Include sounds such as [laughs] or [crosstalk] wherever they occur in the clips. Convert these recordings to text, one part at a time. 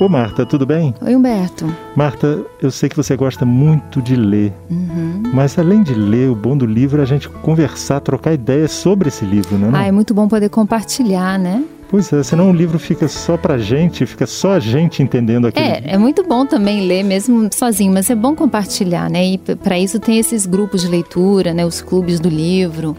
Ô Marta, tudo bem? Oi, Humberto. Marta, eu sei que você gosta muito de ler, Uhum. mas além de ler, o bom do livro é a gente conversar, trocar ideias sobre esse livro, não é? Ah, é muito bom poder compartilhar, né? Pois é, senão o livro fica só pra gente, fica só a gente entendendo aquele É, é muito bom também ler mesmo sozinho, mas é bom compartilhar, né? E para isso tem esses grupos de leitura, né? Os clubes do livro,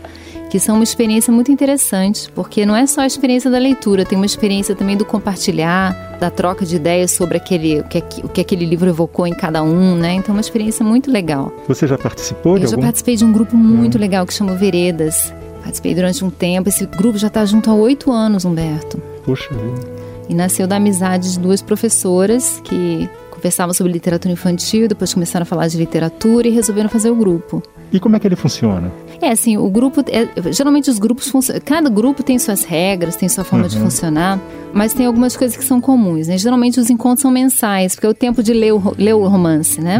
que são uma experiência muito interessante, porque não é só a experiência da leitura, tem uma experiência também do compartilhar, da troca de ideias sobre aquele, o, que, aqu- o que aquele livro evocou em cada um, né? Então é uma experiência muito legal. Você já participou de Eu já algum? participei de um grupo muito legal que chama Veredas. Participei durante um tempo. Esse grupo já está junto há oito anos, Humberto. Poxa vida. E nasceu da amizade de duas professoras que conversavam sobre literatura infantil, depois começaram a falar de literatura e resolveram fazer o grupo. E como é que ele funciona? É assim, o grupo. é- geralmente os grupos funcionam. Cada grupo tem suas regras, tem sua forma de funcionar, mas tem algumas coisas que são comuns, né? Geralmente os encontros são mensais, porque é o tempo de ler o, ler o romance, né?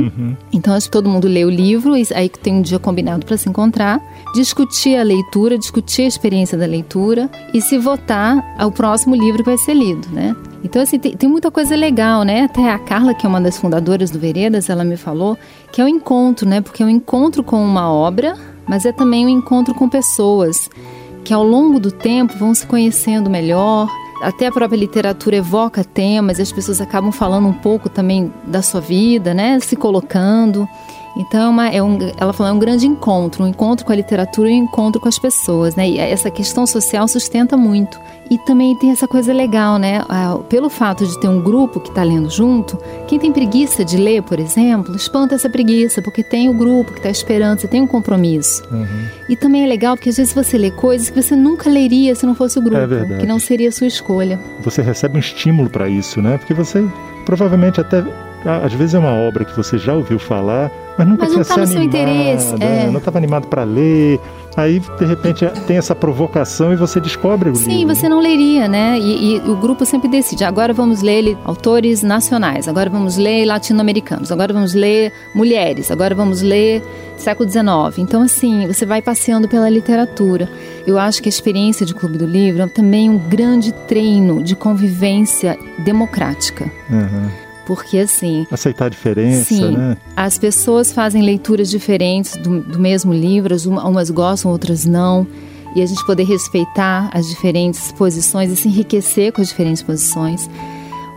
Então acho que todo mundo lê o livro, e aí tem um dia combinado para se encontrar, discutir a leitura, discutir a experiência da leitura e se votar ao próximo livro que vai ser lido, né? Então, assim, tem, tem muita coisa legal, né? Até a Carla, que é uma das fundadoras do Veredas, ela me falou que é o encontro, né? Porque é um encontro com uma obra, mas é também um encontro com pessoas que ao longo do tempo vão se conhecendo melhor. Até a própria literatura evoca temas e as pessoas acabam falando um pouco também da sua vida, né? Se colocando. Então, é uma- é um, ela falou, é um grande encontro, um encontro com a literatura e um encontro com as pessoas, né? E essa questão social sustenta muito. E também tem essa coisa legal, né? Pelo fato de ter um grupo que está lendo junto, quem tem preguiça de ler, por exemplo, espanta essa preguiça, porque tem o grupo que está esperando, você tem um compromisso. E também é legal porque às vezes você lê coisas que você nunca leria se não fosse o grupo, É que não seria a sua escolha. Você recebe um estímulo para isso, né? Porque você provavelmente até às vezes é uma obra que você já ouviu falar, mas nunca Mas tinha tá se animado, né? é. não estava animado para ler. Aí de repente tem essa provocação e você descobre o Sim, livro. você não leria, né? E, e o grupo sempre decide. Agora vamos ler autores nacionais, agora vamos ler latino-americanos, agora vamos ler mulheres, agora vamos ler século XIX. Então, assim, você vai passeando pela literatura. Eu acho que a experiência de Clube do Livro é também um grande treino de convivência democrática. Uhum. Porque, assim, Aceitar a diferença, Sim. né? as pessoas fazem leituras diferentes do, do mesmo livro, as uma- umas gostam, outras não. E a gente poder respeitar as diferentes posições e se enriquecer com as diferentes posições.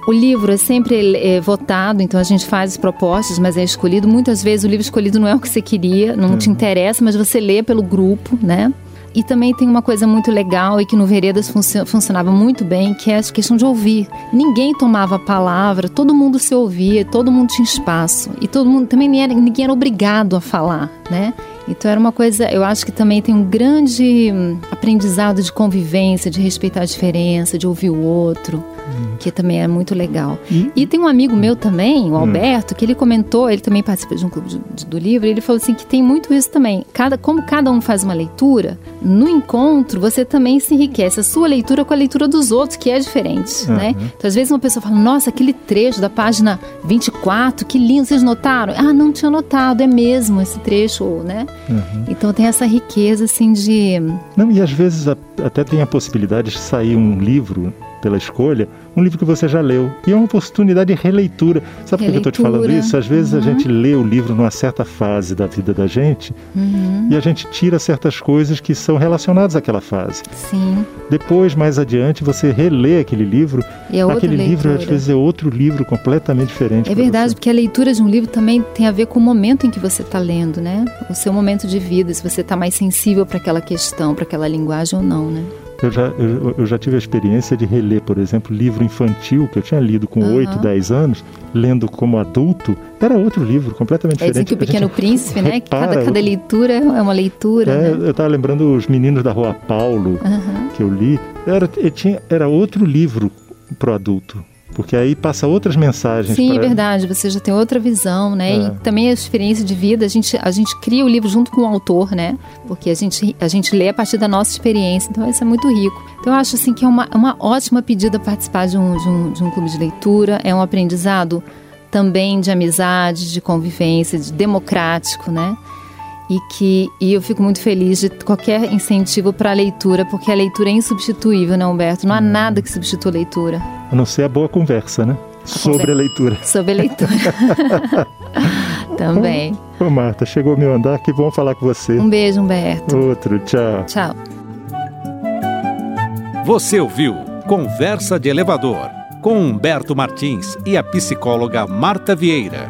O livro é sempre é, votado, então a gente faz as propostas, mas é escolhido. Muitas vezes o livro escolhido não é o que você queria, não te interessa, mas você lê pelo grupo, né? E também tem uma coisa muito legal e que no Veredas funcio- funcionava muito bem, que é a questão de ouvir. Ninguém tomava a palavra, todo mundo se ouvia, todo mundo tinha espaço. E todo mundo também era, ninguém era obrigado a falar, né? Então era uma coisa, eu acho que também tem um grande hum, aprendizado de convivência, de respeitar a diferença, de ouvir o outro, que também é muito legal. E- E tem um amigo meu também, o Alberto, que ele comentou, ele também participa de um clube de- de- do livro, e ele falou assim que tem muito isso também. Cada, como cada um faz uma leitura, no encontro você também se enriquece a sua leitura com a leitura dos outros, que é diferente, né? Então às vezes uma pessoa fala, nossa, aquele trecho da página 24, que lindo, vocês notaram? Ah, não tinha notado, é mesmo esse trecho, né? Então tem essa riqueza, assim, de... Não, e às vezes a- até tem a possibilidade de sair um livro pela escolha, um livro que você já leu. E é uma oportunidade de releitura. Sabe por que eu estou te falando isso? Às vezes a gente lê o livro numa certa fase da vida da gente e a gente tira certas coisas que são relacionadas àquela fase. Sim, Depois, mais adiante, você relê aquele livro. E é aquele livro, às vezes, é outro livro completamente diferente. É verdade, você. porque a leitura de um livro também tem a ver com o momento em que você está lendo, né? O seu momento de vida, se você está mais sensível para aquela questão, para aquela linguagem ou não, né? Eu já, eu, eu já tive a experiência de reler, por exemplo, livro infantil que eu tinha lido com Aham. 8, 10 anos, lendo como adulto, era outro livro, completamente É diferente. que o Pequeno Príncipe, né? Cada, o- leitura é uma leitura, É, né? eu estava lembrando Os Meninos da Rua Paulo, Aham. que eu li. Era, tinha, era outro livro pro adulto, porque aí passa outras mensagens. Sim, é pra- verdade, você já tem outra visão, né? É. E também a experiência de vida, a gente, a gente cria o livro junto com o autor, né? Porque a gente, a gente lê a partir da nossa experiência, então isso é muito rico. Então eu acho assim que é uma, uma ótima pedida participar de um, de, um, de um clube de leitura, é um aprendizado também de amizade, de convivência, de democrático, né? E que e eu fico muito feliz de qualquer incentivo para a leitura, porque a leitura é insubstituível, né, Humberto? Não há nada que substitua a leitura. A não ser a boa conversa, né? A Sobre a leitura. Sobre a leitura. [laughs] Também. Ô, Marta, chegou o meu andar, que bom falar com você. Um beijo, Humberto. Outro, tchau. Tchau. Você ouviu Conversa de Elevador com Humberto Martins e a psicóloga Marta Vieira.